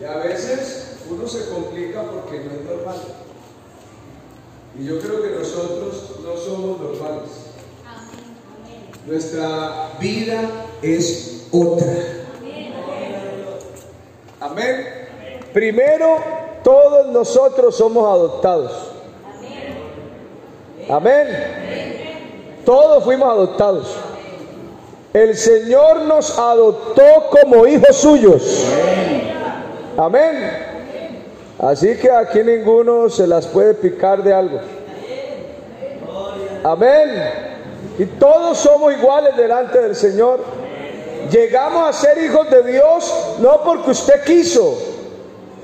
Y a veces uno se complica porque no es normal. Y yo creo que nosotros no somos normales. Nuestra vida es otra. Amén. Primero, todos nosotros somos adoptados. Amén. Todos fuimos adoptados. El Señor nos adoptó como hijos suyos. Amén. Así que aquí ninguno se las puede picar de algo. Amén. Y todos somos iguales delante del Señor. Llegamos a ser hijos de Dios no porque usted quiso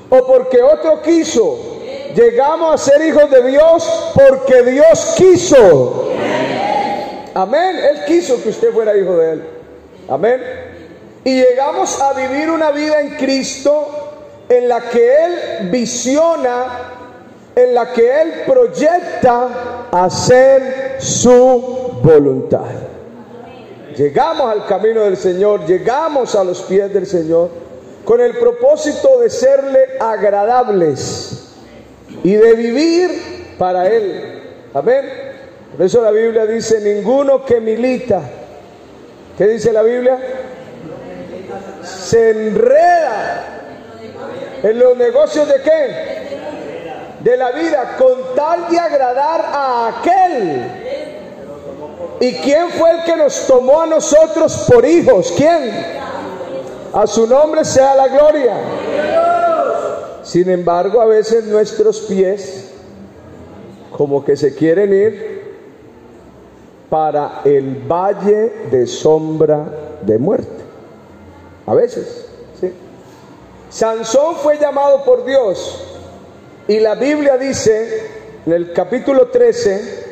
o porque otro quiso. Llegamos a ser hijos de Dios porque Dios quiso. Amén. Él quiso que usted fuera hijo de Él. Amén. Y llegamos a vivir una vida en Cristo en la que Él visiona, en la que Él proyecta hacer su voluntad. Llegamos al camino del Señor, llegamos a los pies del Señor con el propósito de serle agradables y de vivir para Él. Amén. Por eso la Biblia dice, ninguno que milita, ¿qué dice la Biblia? Se enreda ¿En los negocios de qué? De la vida, con tal de agradar a aquel. ¿Y quién fue el que nos tomó a nosotros por hijos? ¿Quién? A su nombre sea la gloria. Sin embargo, a veces nuestros pies como que se quieren ir para el valle de sombra de muerte. A veces. Sansón fue llamado por Dios y la Biblia dice en el capítulo 13,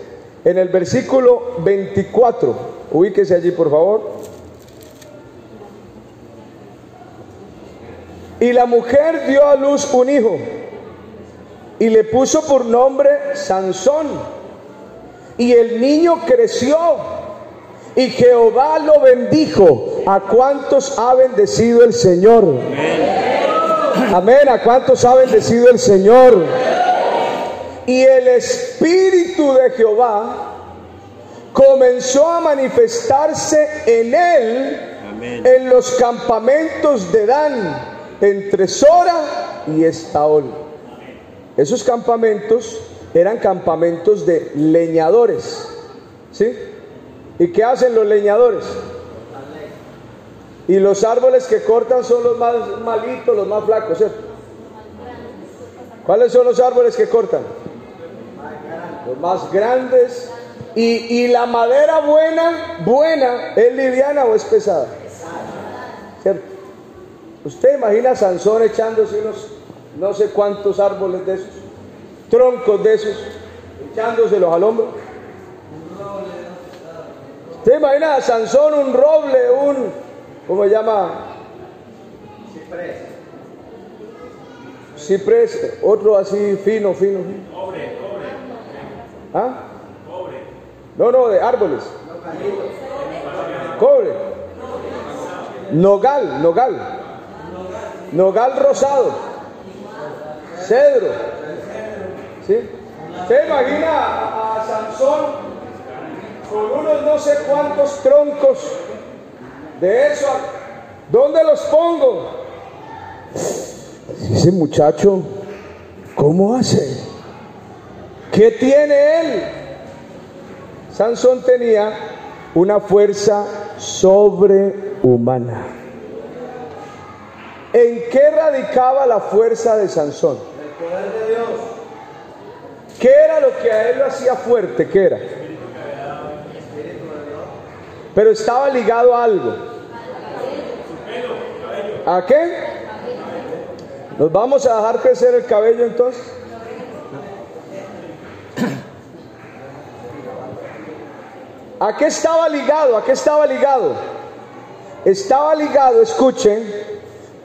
en el versículo 24, ubíquese allí por favor. Y la mujer dio a luz un hijo y le puso por nombre Sansón. Y el niño creció y Jehová lo bendijo. ¿A cuántos ha bendecido el Señor? Amén. ¿A cuántos ha bendecido el Señor? Y el Espíritu de Jehová comenzó a manifestarse en él en los campamentos de Dan, entre Sora y Estaol. Esos campamentos eran campamentos de leñadores. ¿Sí? ¿Y qué hacen los leñadores? Y los árboles que cortan son los más malitos, los más flacos, ¿cierto? ¿Cuáles son los árboles que cortan? Los más grandes. Y, la madera buena, buena, ¿es liviana o es pesada? ¿Cierto? Usted imagina a Sansón echándose unos no sé cuántos árboles de esos, troncos de esos, echándoselos al hombro. ¿Usted imagina a Sansón un roble, un, ¿Cómo se llama? Ciprés. Ciprés, otro así fino, fino. Cobre, cobre. ¿Ah? Cobre. No, no, de árboles. Cobre. Nogal, nogal. Nogal rosado. Cedro. ¿Sí? ¿Se imagina a, a Sansón con unos no sé cuántos troncos de eso, ¿dónde los pongo? Ese muchacho, ¿cómo hace? ¿Qué tiene él? Sansón tenía una fuerza sobrehumana. ¿En qué radicaba la fuerza de Sansón? El poder de Dios. ¿Qué era lo que a él lo hacía fuerte? ¿Qué era? Pero estaba ligado a algo. ¿A qué? ¿Nos vamos a dejar crecer el cabello entonces? ¿A qué estaba ligado? ¿A qué estaba ligado? Estaba ligado, escuchen,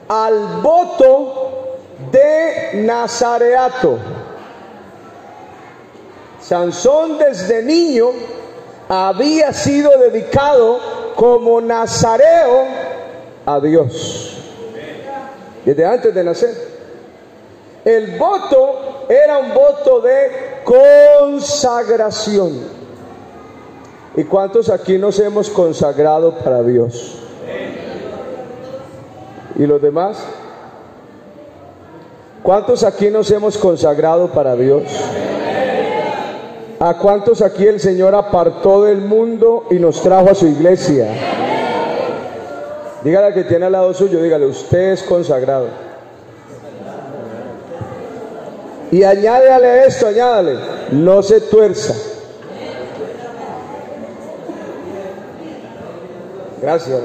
al voto de Nazareato. Sansón desde niño había sido dedicado como nazareo a Dios. Desde antes de nacer. El voto era un voto de consagración. ¿Y cuántos aquí nos hemos consagrado para Dios? ¿Y los demás? ¿Cuántos aquí nos hemos consagrado para Dios? ¿A cuántos aquí el Señor apartó del mundo y nos trajo a su iglesia? Dígale al que tiene al lado suyo, dígale, usted es consagrado. Y añádale esto, añádale, no se tuerza. Gracias.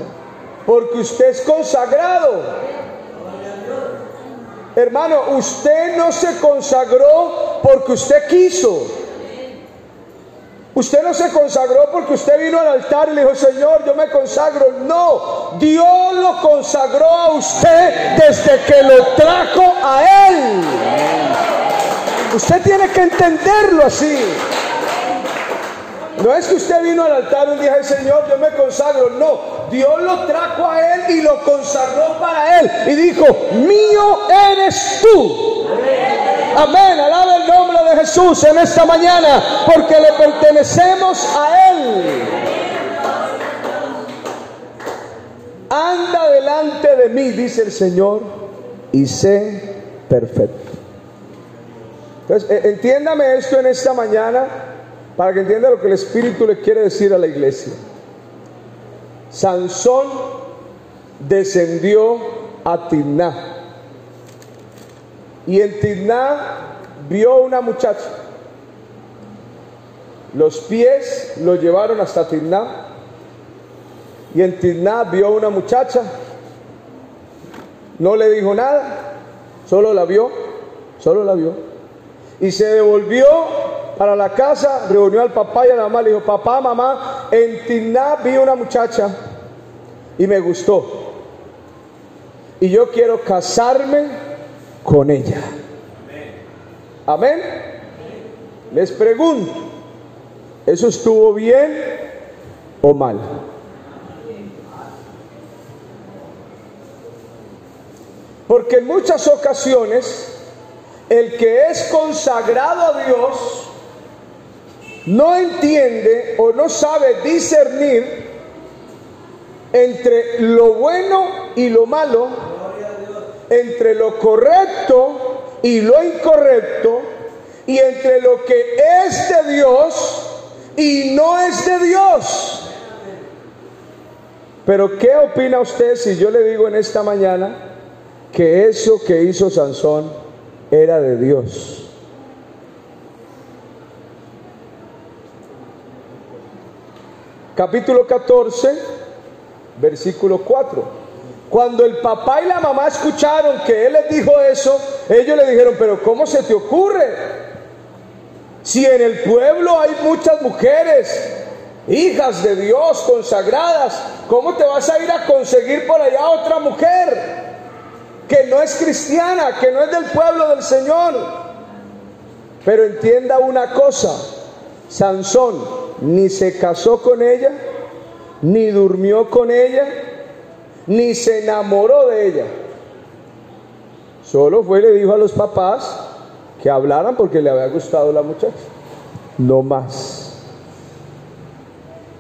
Porque usted es consagrado. Hermano, usted no se consagró porque usted quiso. Usted no se consagró porque usted vino al altar y le dijo, Señor, yo me consagro. No, Dios lo consagró a usted desde que lo trajo a Él. Usted tiene que entenderlo así. No es que usted vino al altar y Señor, yo me consagro. No, Dios lo trajo a Él y lo consagró para Él. Y dijo, mío eres tú. Amén, alaba el nombre de Jesús en esta mañana, porque le pertenecemos a Él. Anda delante de mí, dice el Señor, y sé perfecto. Entonces, e, entiéndame esto en esta mañana para que entienda lo que el Espíritu le quiere decir a la iglesia. Sansón descendió a Timná. Y en Timná vio una muchacha. Los pies lo llevaron hasta Timná. Y en Timná vio una muchacha. No le dijo nada, solo la vio, solo la vio. Y se devolvió para la casa, reunió al papá y a la mamá, le dijo, papá, mamá, en Timná vi una muchacha y me gustó. Y yo quiero casarme con ella. Amén. Les pregunto, ¿eso estuvo bien o mal? Porque en muchas ocasiones el que es consagrado a Dios no entiende o no sabe discernir entre lo bueno y lo malo, entre lo correcto y lo incorrecto, y entre lo que es de Dios y no es de Dios. Pero ¿qué opina usted si yo le digo en esta mañana que eso que hizo Sansón era de Dios? capítulo 14, versículo 4. Cuando el papá y la mamá escucharon que él les dijo eso, ellos le dijeron, pero ¿cómo se te ocurre? Si en el pueblo hay muchas mujeres, hijas de Dios, consagradas, ¿cómo te vas a ir a conseguir por allá otra mujer que no es cristiana, que no es del pueblo del Señor? Pero entienda una cosa, Sansón ni se casó con ella, ni durmió con ella, ni se enamoró de ella. Solo fue y le dijo a los papás que hablaran porque le había gustado la muchacha. No más.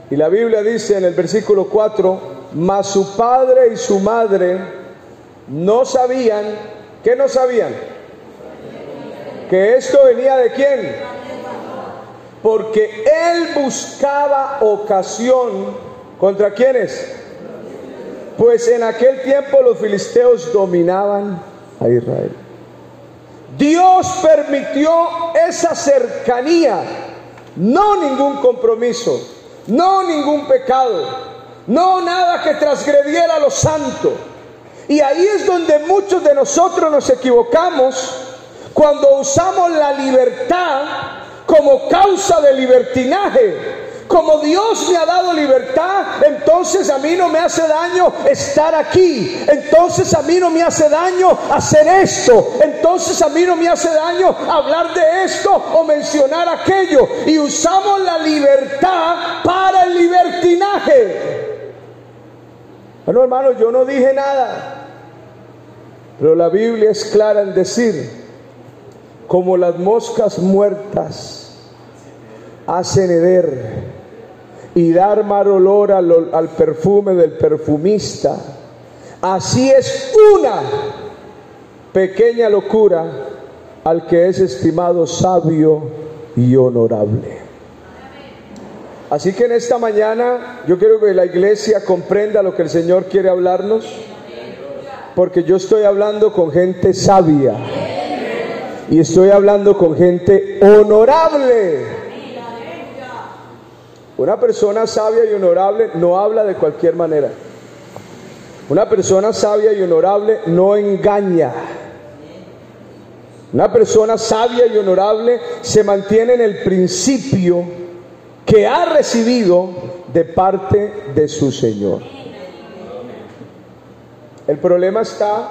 Y la Biblia dice en el versículo 4, mas su padre y su madre no sabían, ¿qué no sabían? Que esto venía de quién? porque él buscaba ocasión contra quienes. Pues en aquel tiempo los filisteos dominaban a Israel. Dios permitió esa cercanía, no ningún compromiso, no ningún pecado, no nada que transgrediera lo santo. Y ahí es donde muchos de nosotros nos equivocamos cuando usamos la libertad como causa de libertinaje. Como Dios me ha dado libertad, entonces a mí no me hace daño estar aquí. Entonces a mí no me hace daño hacer esto. Entonces a mí no me hace daño hablar de esto o mencionar aquello. Y usamos la libertad para el libertinaje. Bueno, hermano, yo no dije nada. Pero la Biblia es clara en decir, como las moscas muertas hacen heder y dar mal olor al, al perfume del perfumista, así es una pequeña locura al que es estimado sabio y honorable. Así que en esta mañana yo quiero que la iglesia comprenda lo que el Señor quiere hablarnos, porque yo estoy hablando con gente sabia y estoy hablando con gente honorable. Una persona sabia y honorable no habla de cualquier manera. Una persona sabia y honorable no engaña. Una persona sabia y honorable se mantiene en el principio que ha recibido de parte de su Señor. El problema está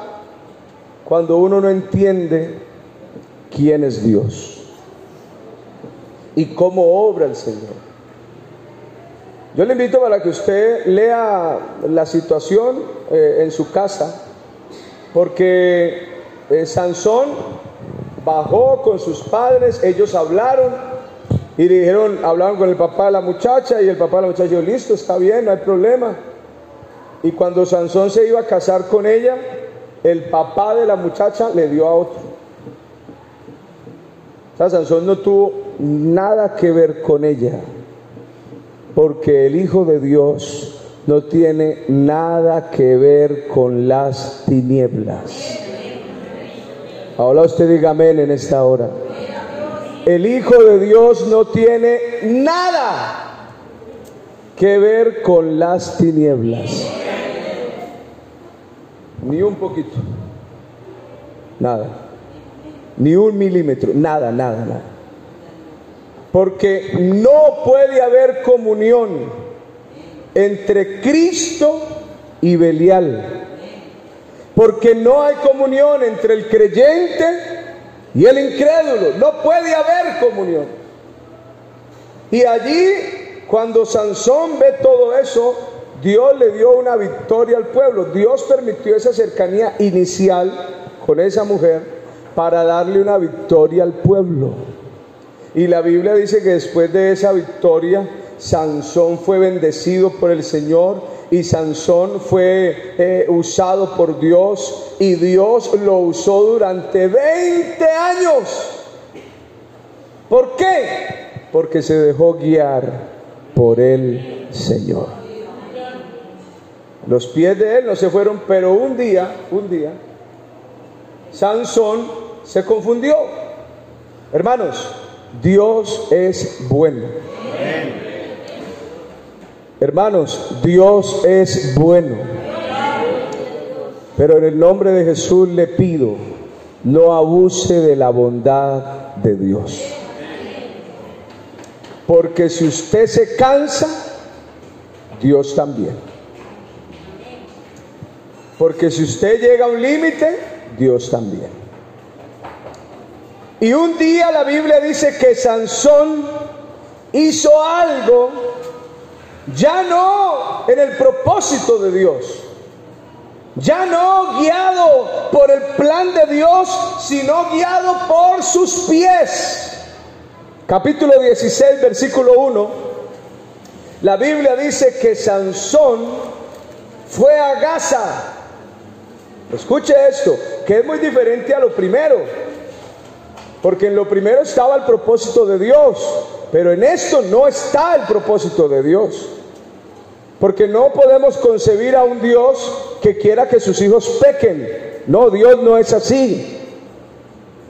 cuando uno no entiende quién es Dios y cómo obra el Señor. Yo le invito para que usted lea la situación eh, en su casa, porque eh, Sansón bajó con sus padres, ellos hablaron y dijeron, hablaron con el papá de la muchacha y el papá de la muchacha dijo, listo, está bien, no hay problema. Y cuando Sansón se iba a casar con ella, el papá de la muchacha le dio a otro. O sea, Sansón no tuvo nada que ver con ella, porque el Hijo de Dios no tiene nada que ver con las tinieblas. Ahora usted diga amén en esta hora. El Hijo de Dios no tiene nada que ver con las tinieblas. Ni un poquito. Nada. Ni un milímetro. Nada, nada, nada. Porque no puede haber comunión entre Cristo y Belial. Porque no hay comunión entre el creyente y el incrédulo. No puede haber comunión. Y allí, cuando Sansón ve todo eso, Dios le dio una victoria al pueblo. Dios permitió esa cercanía inicial con esa mujer para darle una victoria al pueblo. Y la Biblia dice que después de esa victoria, Sansón fue bendecido por el Señor y Sansón fue eh, usado por Dios y Dios lo usó durante 20 años. ¿Por qué? Porque se dejó guiar por el Señor. Los pies de él no se fueron, pero un día, un día, Sansón se confundió. Hermanos, Dios es bueno. Hermanos, Dios es bueno. Pero en el nombre de Jesús le pido, no abuse de la bondad de Dios. Porque si usted se cansa, Dios también. Porque si usted llega a un límite, Dios también. Y un día la Biblia dice que Sansón hizo algo ya no en el propósito de Dios, ya no guiado por el plan de Dios, sino guiado por sus pies. Capítulo 16, versículo 1, la Biblia dice que Sansón fue a Gaza. Escuche esto, que es muy diferente a lo primero, porque en lo primero estaba el propósito de Dios, pero en esto no está el propósito de Dios. Porque no podemos concebir a un Dios que quiera que sus hijos pequen. No, Dios no es así.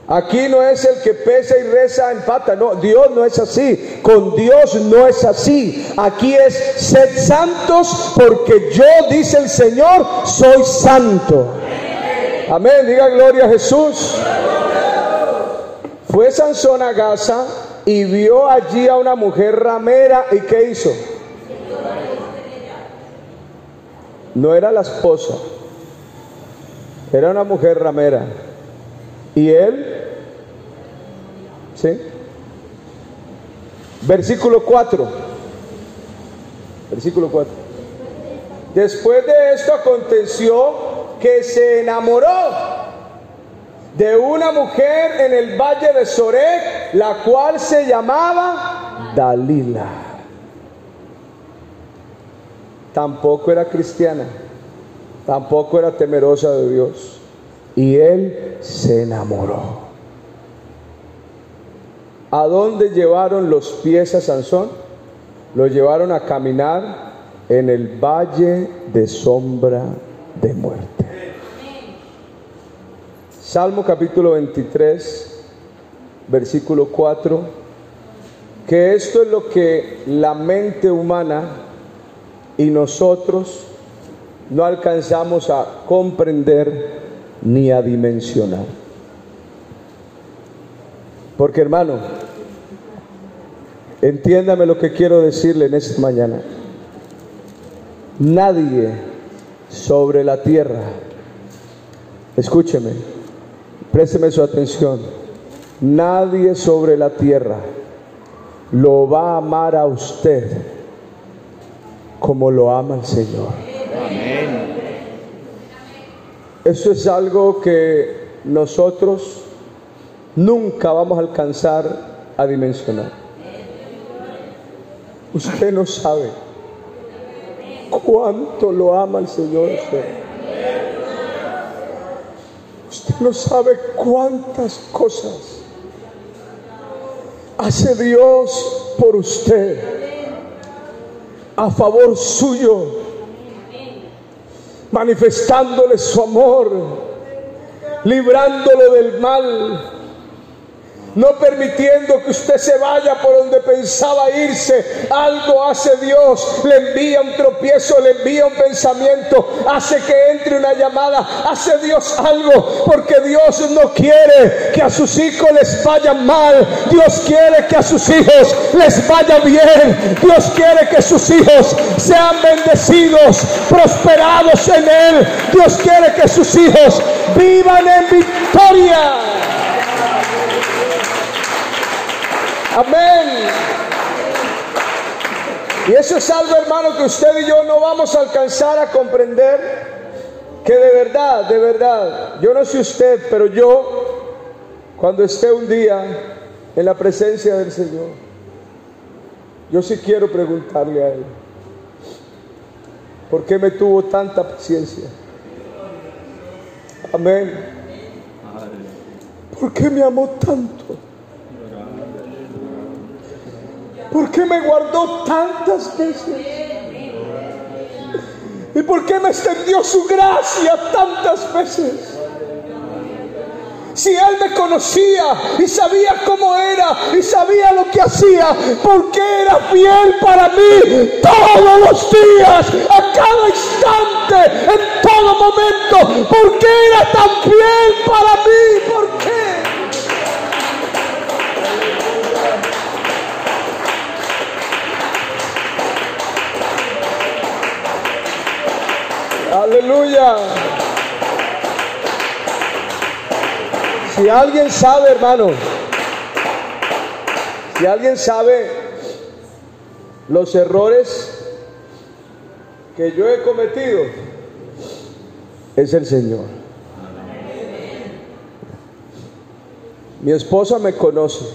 Aquí no es el que pesa y reza en pata, no, Dios no es así, con Dios no es así. Aquí es sed santos porque yo, dice el Señor, soy santo. Amén, diga gloria a Jesús. Fue Sansón a Gaza y vio allí a una mujer ramera y ¿qué hizo? No era la esposa, era una mujer ramera. Y él, ¿sí? Versículo 4. Versículo 4. Después de esto aconteció que se enamoró de una mujer en el valle de Sorek, la cual se llamaba Dalila. Tampoco era cristiana, tampoco era temerosa de Dios. Y él se enamoró. ¿A dónde llevaron los pies a Sansón? Lo llevaron a caminar en el valle de sombra de muerte. Salmo capítulo 23, versículo 4, que esto es lo que la mente humana y nosotros no alcanzamos a comprender ni a dimensionar. Porque hermano, entiéndame lo que quiero decirle en esta mañana. Nadie sobre la tierra, escúcheme, Présteme su atención. Nadie sobre la tierra lo va a amar a usted como lo ama el Señor. Eso es algo que nosotros nunca vamos a alcanzar a dimensionar. Usted no sabe cuánto lo ama el Señor. Usted no sabe cuántas cosas hace Dios por usted a favor suyo, manifestándole su amor, librándolo del mal no permitiendo que usted se vaya por donde pensaba irse. Algo hace Dios, le envía un tropiezo, le envía un pensamiento, hace que entre una llamada, hace Dios algo, porque Dios no quiere que a sus hijos les vaya mal, Dios quiere que a sus hijos les vaya bien, Dios quiere que sus hijos sean bendecidos, prosperados en Él, Dios quiere que sus hijos vivan en victoria. Amén. Y eso es algo, hermano, que usted y yo no vamos a alcanzar a comprender. Que de verdad, de verdad, yo no sé usted, pero yo, cuando esté un día en la presencia del Señor, yo sí quiero preguntarle a Él, ¿por qué me tuvo tanta paciencia? Amén. ¿Por qué me amó tanto? ¿Por qué me guardó tantas veces? ¿Y por qué me extendió su gracia tantas veces? Si Él me conocía y sabía cómo era y sabía lo que hacía, porque era fiel para mí todos los días, a cada instante, en todo momento, porque era tan fiel para mí, ¿por Aleluya. Si alguien sabe, hermano, si alguien sabe los errores que yo he cometido, es el Señor. Mi esposa me conoce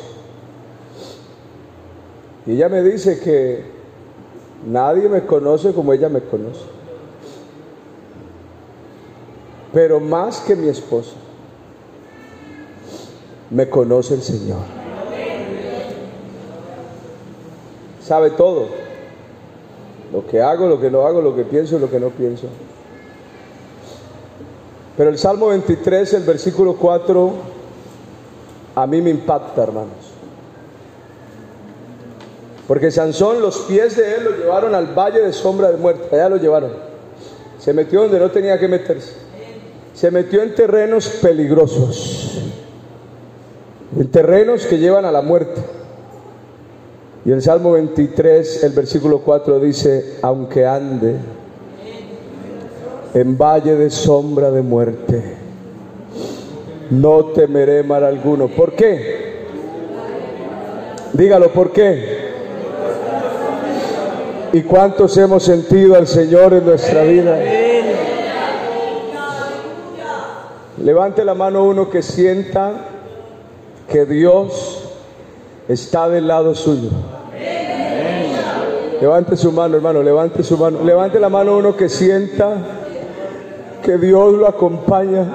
y ella me dice que nadie me conoce como ella me conoce pero más que mi esposa, me conoce el Señor. Sabe todo. Lo que hago, lo que no hago, lo que pienso lo que no pienso. Pero el Salmo 23, el versículo 4, a mí me impacta, hermanos. Porque Sansón, los pies de él lo llevaron al valle de sombra de muerte. Allá lo llevaron. Se metió donde no tenía que meterse se metió en terrenos peligrosos, en terrenos que llevan a la muerte. Y el Salmo 23, el versículo 4 dice, aunque ande en valle de sombra de muerte, no temeré mal alguno. ¿Por qué? Dígalo, ¿por qué? ¿Y cuántos hemos sentido al Señor en nuestra vida? Levante la mano uno que sienta que Dios está del lado suyo. Levante su mano, hermano, levante su mano. Levante la mano uno que sienta que Dios lo acompaña.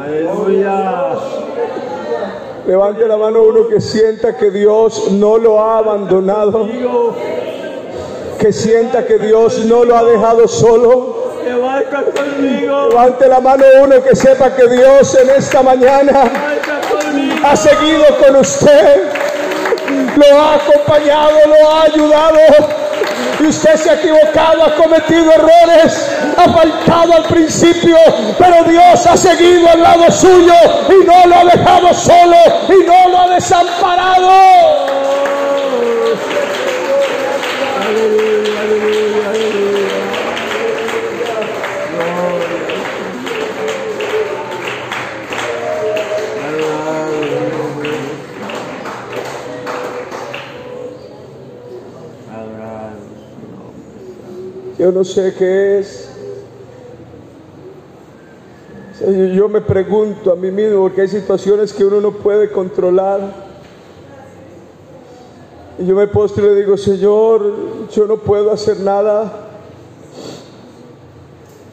Levante la mano uno que sienta que Dios no lo ha abandonado. Que sienta que Dios no lo ha dejado solo. Levante la mano uno que sepa que Dios en esta mañana ha seguido con usted. Lo ha acompañado, lo ha ayudado y usted se ha equivocado, ha cometido errores, ha faltado al principio, pero Dios ha seguido al lado suyo y no lo ha dejado solo y no lo ha desamparado. Yo no sé qué es. Yo me pregunto a mí mismo porque hay situaciones que uno no puede controlar. Y yo me postro y le digo, Señor, yo no puedo hacer nada,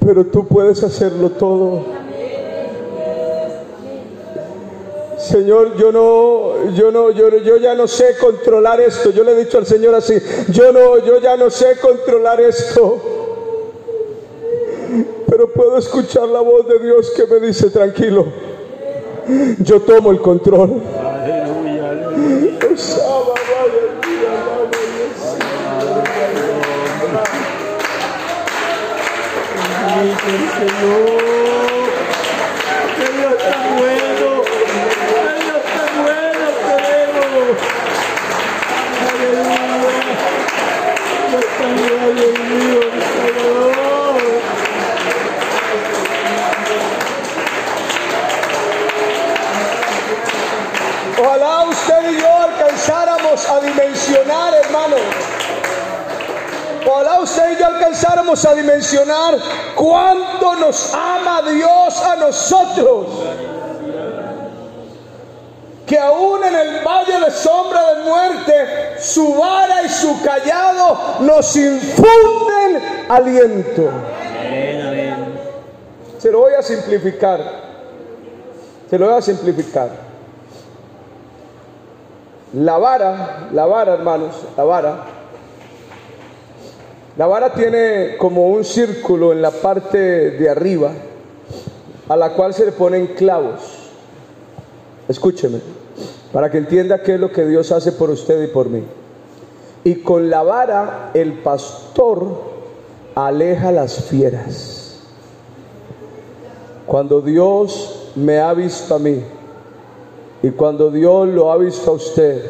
pero tú puedes hacerlo todo. Señor, yo no, yo no, yo, yo ya no sé controlar esto. Yo le he dicho al Señor así, yo no, yo ya no sé controlar esto. Pero puedo escuchar la voz de Dios que me dice, tranquilo, yo tomo el control. Ojalá usted y yo alcanzáramos a dimensionar cuánto nos ama Dios a nosotros. Que aún en el valle de sombra de muerte, su vara y su callado nos infunden aliento. Se lo voy a simplificar. Se lo voy a simplificar. La vara, la vara, hermanos, la vara. La vara tiene como un círculo en la parte de arriba a la cual se le ponen clavos. Escúcheme, para que entienda qué es lo que Dios hace por usted y por mí. Y con la vara el pastor aleja las fieras. Cuando Dios me ha visto a mí, y cuando Dios lo ha visto a usted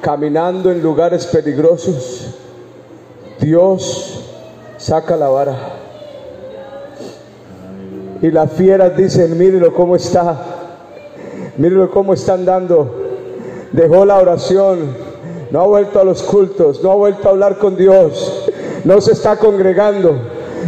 caminando en lugares peligrosos, Dios saca la vara. Y las fieras dicen, mírelo cómo está, mírelo cómo está andando. Dejó la oración, no ha vuelto a los cultos, no ha vuelto a hablar con Dios, no se está congregando.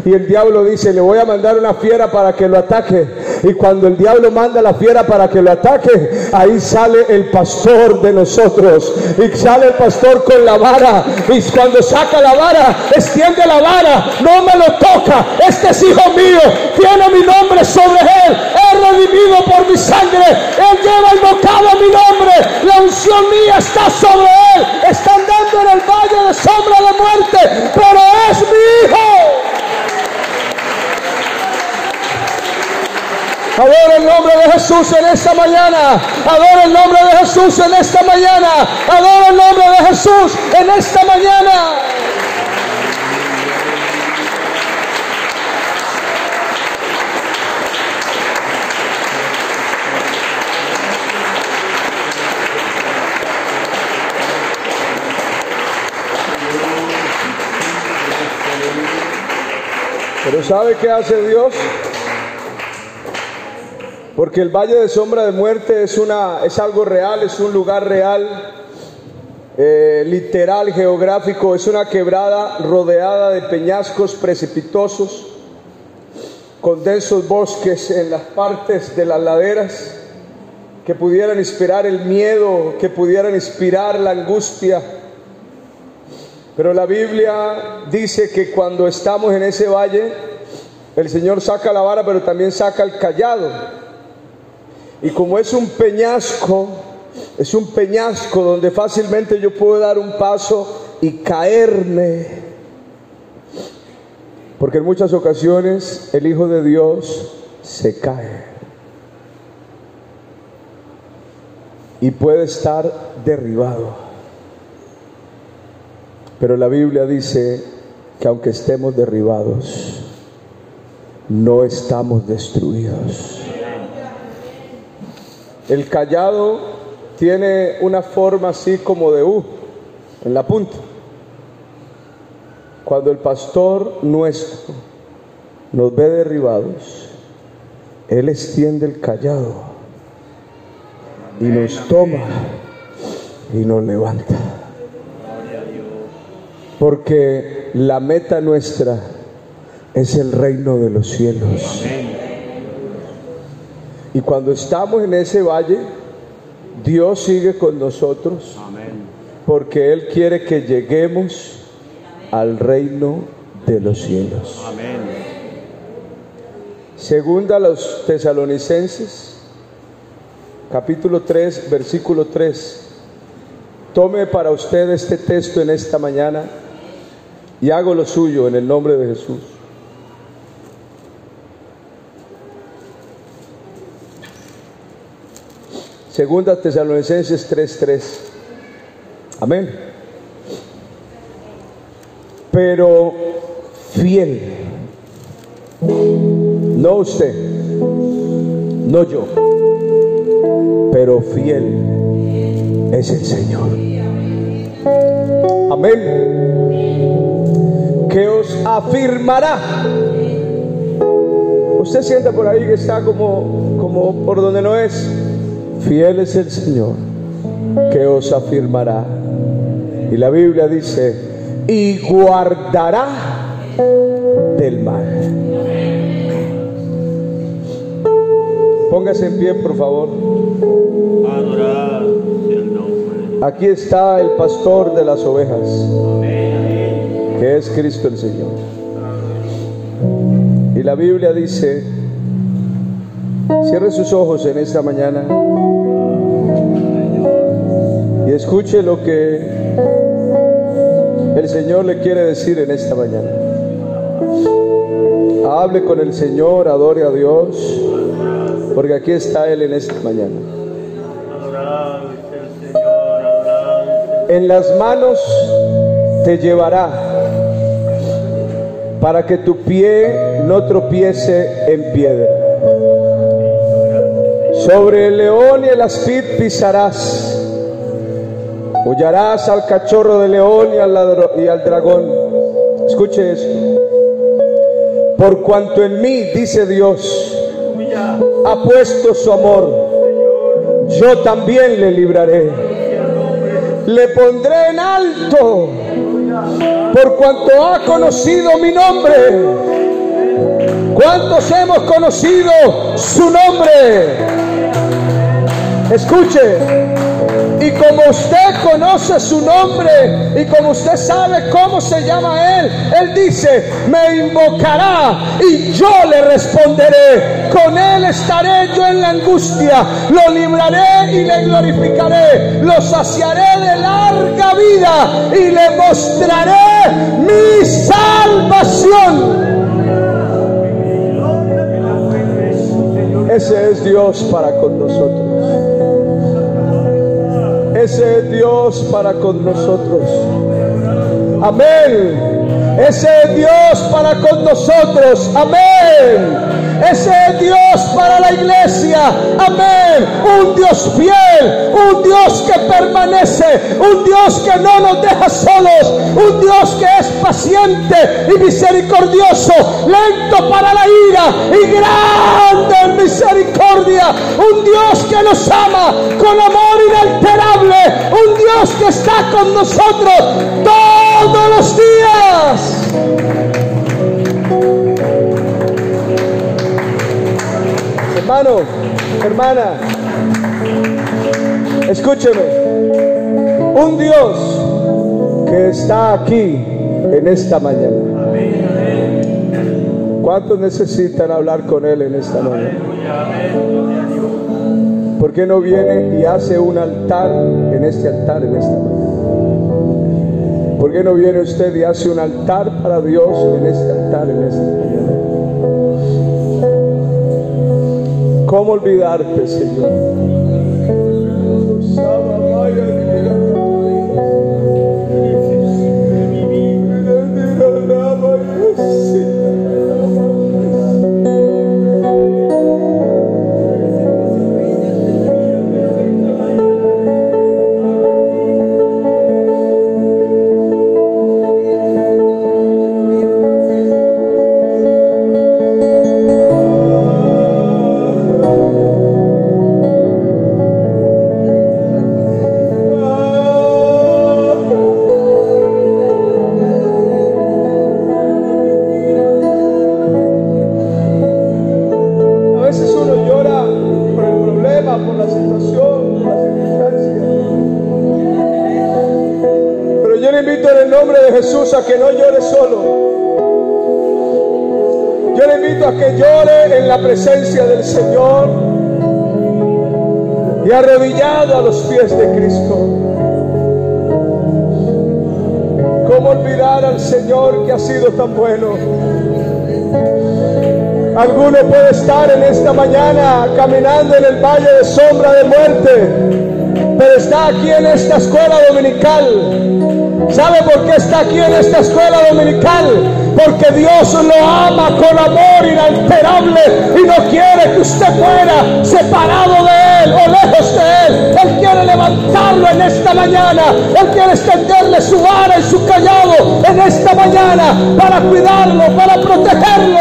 Y el diablo dice, le voy a mandar una fiera para que lo ataque. Y cuando el diablo manda la fiera para que lo ataque, ahí sale el pastor de nosotros. Y sale el pastor con la vara. Y cuando saca la vara, extiende la vara. No me lo toca. Este es hijo mío. Tiene mi nombre sobre él. Es redimido por mi sangre. Él lleva invocado mi nombre. La unción mía está sobre él. Está andando en el valle de sombra de muerte. Pero es mi hijo. Adora el nombre de Jesús en esta mañana. Adora el nombre de Jesús en esta mañana. Adora el nombre de Jesús en esta mañana. Pero ¿sabe qué hace Dios? Porque el valle de sombra de muerte es, una, es algo real, es un lugar real, eh, literal, geográfico, es una quebrada rodeada de peñascos precipitosos. con densos bosques en las partes de las laderas que pudieran inspirar el miedo, que pudieran inspirar la angustia. Pero la Biblia dice que cuando estamos en ese valle, el Señor saca la vara, pero también saca el callado. Y como es un peñasco, es un peñasco donde fácilmente yo puedo dar un paso y caerme. Porque en muchas ocasiones el Hijo de Dios se cae. Y puede estar derribado. Pero la Biblia dice que aunque estemos derribados, no estamos destruidos. El callado tiene una forma así como de U en la punta. Cuando el pastor nuestro nos ve derribados, Él extiende el callado y nos toma y nos levanta. Porque la meta nuestra es el reino de los cielos. Y cuando estamos en ese valle, Dios sigue con nosotros porque Él quiere que lleguemos al reino de los cielos. Amén. Segunda a los tesalonicenses, capítulo 3, versículo 3. Tome para usted este texto en esta mañana y hago lo suyo en el nombre de Jesús. Segunda Tesalonicenses 3:3. Amén pero fiel. No usted, no yo, pero fiel es el Señor. Amén. Que os afirmará. Usted siente por ahí que está como, como por donde no es. Fiel es el Señor que os afirmará. Y la Biblia dice, y guardará del mal. Póngase en pie, por favor. Aquí está el pastor de las ovejas, que es Cristo el Señor. Y la Biblia dice, cierre sus ojos en esta mañana escuche lo que el Señor le quiere decir en esta mañana. Hable con el Señor, adore a Dios, porque aquí está Él en esta mañana. En las manos te llevará para que tu pie no tropiece en piedra. Sobre el león y el aspid pisarás Hollarás al cachorro de león y al, y al dragón. Escuche esto. Por cuanto en mí, dice Dios, ha puesto su amor, yo también le libraré. Le pondré en alto por cuanto ha conocido mi nombre. ¿Cuántos hemos conocido su nombre? Escuche, y como usted conoce su nombre y como usted sabe cómo se llama Él, Él dice, me invocará y yo le responderé. Con Él estaré yo en la angustia, lo libraré y le glorificaré, lo saciaré de larga vida y le mostraré mi salvación. Ese es Dios para con nosotros. Ese es Dios para con nosotros. Amén. Ese es Dios para con nosotros. Amén. Ese es Dios para la iglesia. Amén. Un Dios fiel. Un Dios que permanece. Un Dios que no nos deja solos. Un Dios que es paciente y misericordioso. Lento para la ira y grande en misericordia. Un Dios que nos ama con amor inalterable. Un Dios que está con nosotros todos los días. Hermano, hermana, escúcheme. Un Dios que está aquí en esta mañana. ¿Cuántos necesitan hablar con Él en esta mañana? ¿Por qué no viene y hace un altar en este altar en esta mañana? ¿Por qué no viene usted y hace un altar para Dios en este altar en esta mañana? ¿Cómo olvidarte, Señor? Jesús a que no llore solo. Yo le invito a que llore en la presencia del Señor y arrodillado a los pies de Cristo. ¿Cómo olvidar al Señor que ha sido tan bueno? Alguno puede estar en esta mañana caminando en el valle de sombra de muerte, pero está aquí en esta escuela dominical. ¿Sabe por qué está aquí en esta escuela dominical? Porque Dios lo ama con amor inalterable y no quiere que usted muera separado de Él o lejos de Él. Él quiere levantarlo en esta mañana. Él quiere extenderle su vara y su callado en esta mañana para cuidarlo, para protegerlo.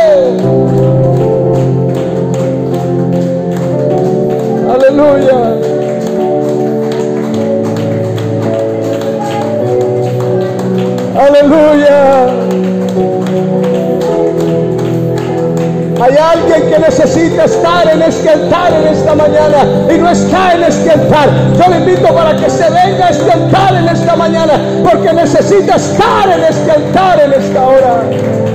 Aleluya. Aleluya. Hay alguien que necesita estar en este altar en esta mañana y no está en este altar. Yo le invito para que se venga a este altar en esta mañana porque necesita estar en este altar en esta hora.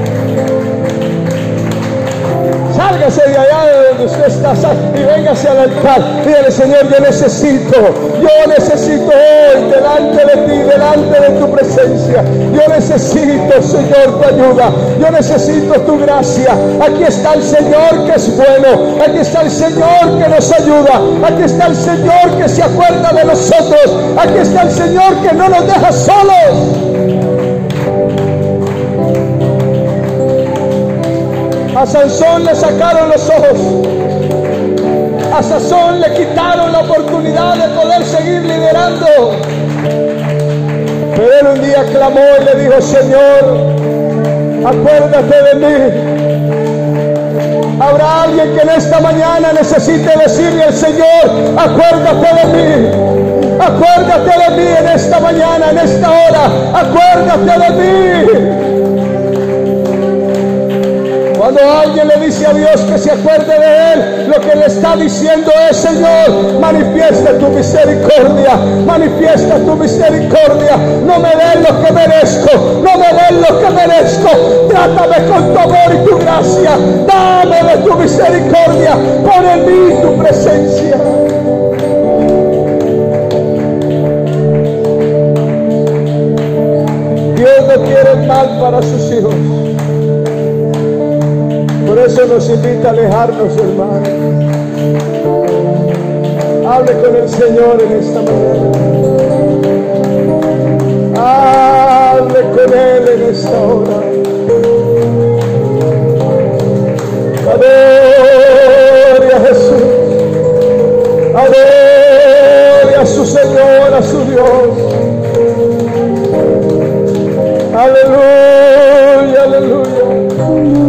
Sálgase de allá de donde usted está y véngase al altar. Dígale, Señor, yo necesito, yo necesito hoy delante de ti, delante de tu presencia. Yo necesito, Señor, tu ayuda. Yo necesito tu gracia. Aquí está el Señor que es bueno. Aquí está el Señor que nos ayuda. Aquí está el Señor que se acuerda de nosotros. Aquí está el Señor que no nos deja solos. A Sansón le sacaron los ojos. A Sansón le quitaron la oportunidad de poder seguir liderando. Pero él un día clamó y le dijo, Señor, acuérdate de mí. Habrá alguien que en esta mañana necesite decirle al Señor, acuérdate de mí. Acuérdate de mí en esta mañana, en esta hora. Acuérdate de mí. Cuando alguien le dice a Dios que se acuerde de Él, lo que le está diciendo es, Señor, manifiesta tu misericordia, manifiesta tu misericordia. No me den lo que merezco, no me den lo que merezco. Trátame con tu amor y tu gracia. Dame de tu misericordia. Pon en mí tu presencia. Dios no quiere mal para sus hijos. Nos invita a alejarnos, hermano. Hable con el Señor en esta mañana. Hable con Él en esta hora. Adore a Jesús. Adore a su Señor, a su Dios. Aleluya, aleluya.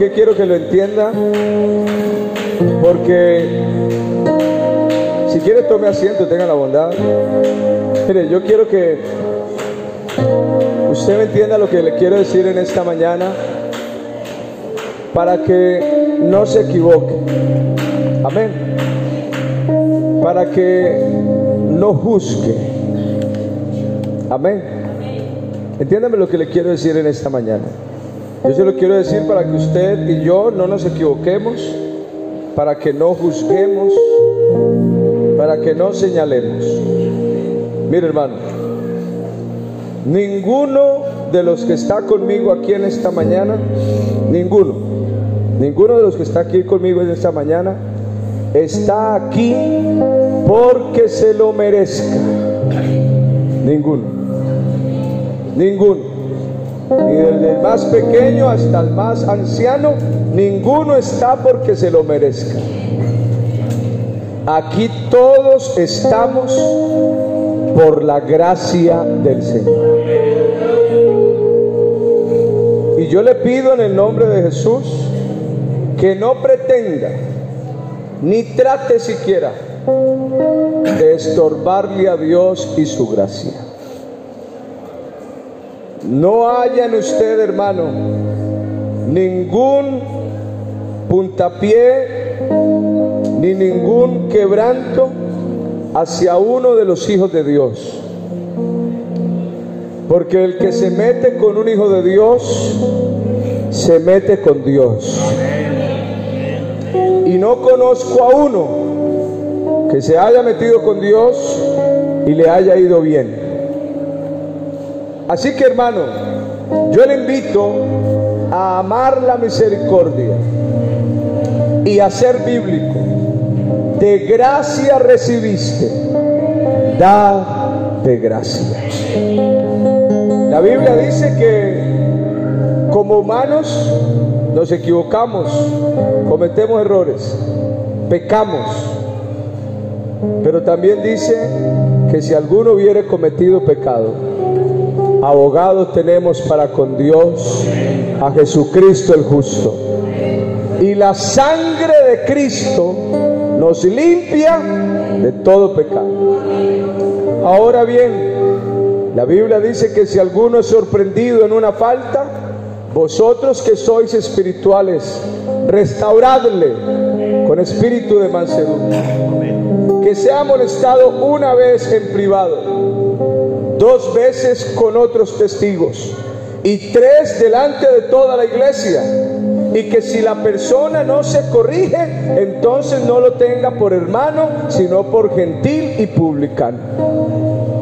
Qué quiero que lo entienda? Porque si quiere tome asiento, tenga la bondad. Mire, yo quiero que usted me entienda lo que le quiero decir en esta mañana para que no se equivoque. Amén. Para que no juzgue. Amén. Entiéndame lo que le quiero decir en esta mañana. Yo se lo quiero decir para que usted y yo no nos equivoquemos, para que no juzguemos, para que no señalemos. Mire hermano, ninguno de los que está conmigo aquí en esta mañana, ninguno, ninguno de los que está aquí conmigo en esta mañana, está aquí porque se lo merezca. Ninguno, ninguno ni desde el más pequeño hasta el más anciano, ninguno está porque se lo merezca. Aquí todos estamos por la gracia del Señor. Y yo le pido en el nombre de Jesús que no pretenda, ni trate siquiera de estorbarle a Dios y su gracia. No haya en usted, hermano, ningún puntapié ni ningún quebranto hacia uno de los hijos de Dios. Porque el que se mete con un hijo de Dios, se mete con Dios. Y no conozco a uno que se haya metido con Dios y le haya ido bien. Así que hermano, yo le invito a amar la misericordia y a ser bíblico. De gracia recibiste, da de gracia. La Biblia dice que como humanos nos equivocamos, cometemos errores, pecamos. Pero también dice que si alguno hubiere cometido pecado, abogado tenemos para con Dios a Jesucristo el justo. Y la sangre de Cristo nos limpia de todo pecado. Ahora bien, la Biblia dice que si alguno es sorprendido en una falta, vosotros que sois espirituales, restauradle con espíritu de mansedumbre. Que sea molestado una vez en privado, dos veces con otros testigos y tres delante de toda la iglesia. Y que si la persona no se corrige, entonces no lo tenga por hermano, sino por gentil y publicano.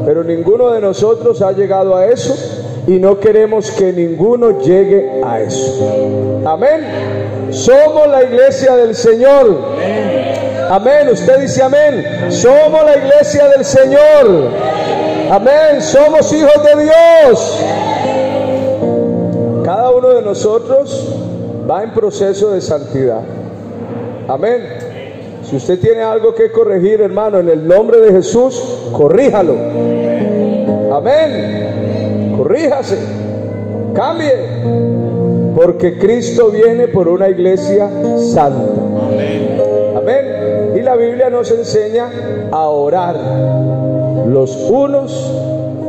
Pero ninguno de nosotros ha llegado a eso y no queremos que ninguno llegue a eso. Amén. Somos la iglesia del Señor. Amén. Usted dice amén. Somos la iglesia del Señor. Amén. Somos hijos de Dios. Cada uno de nosotros va en proceso de santidad. Amén. Si usted tiene algo que corregir, hermano, en el nombre de Jesús, corríjalo. Amén. Corríjase. Cambie. Porque Cristo viene por una iglesia santa. Amén. Y la Biblia nos enseña a orar los unos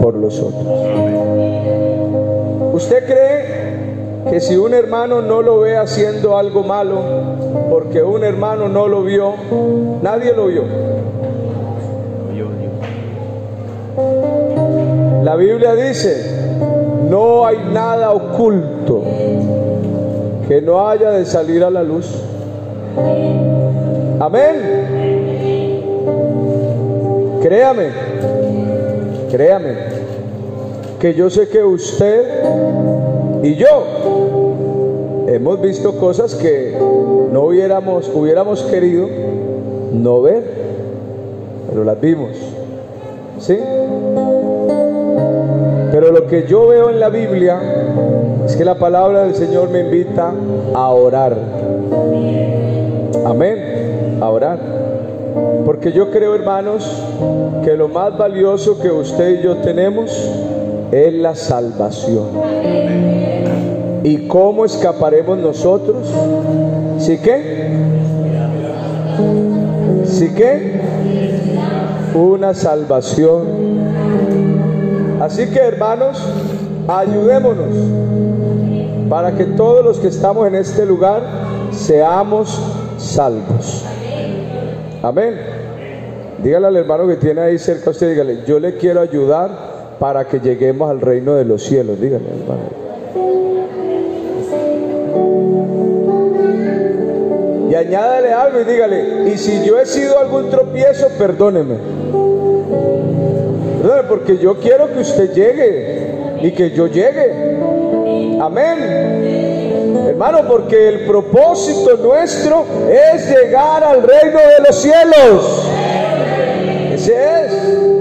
por los otros. ¿Usted cree que si un hermano no lo ve haciendo algo malo, porque un hermano no lo vio, nadie lo vio. La Biblia dice, no hay nada oculto que no haya de salir a la luz. Amén. Créame, créame, que yo sé que usted y yo hemos visto cosas que no hubiéramos, hubiéramos querido no ver, pero las vimos. ¿Sí? Pero lo que yo veo en la Biblia es que la palabra del Señor me invita a orar. Amén. A orar. Porque yo creo, hermanos, que lo más valioso que usted y yo tenemos es la salvación. ¿Y cómo escaparemos nosotros? ¿Sí qué? ¿Sí qué? Una salvación. Así que hermanos, ayudémonos para que todos los que estamos en este lugar seamos salvos. Amén. Dígale al hermano que tiene ahí cerca a usted, dígale, yo le quiero ayudar para que lleguemos al reino de los cielos. Dígale, hermano. Y añádale algo y dígale, y si yo he sido algún tropiezo, perdóneme. Perdóneme, porque yo quiero que usted llegue y que yo llegue. Amén. Hermano, porque el propósito nuestro es llegar al reino de los cielos. Ese es.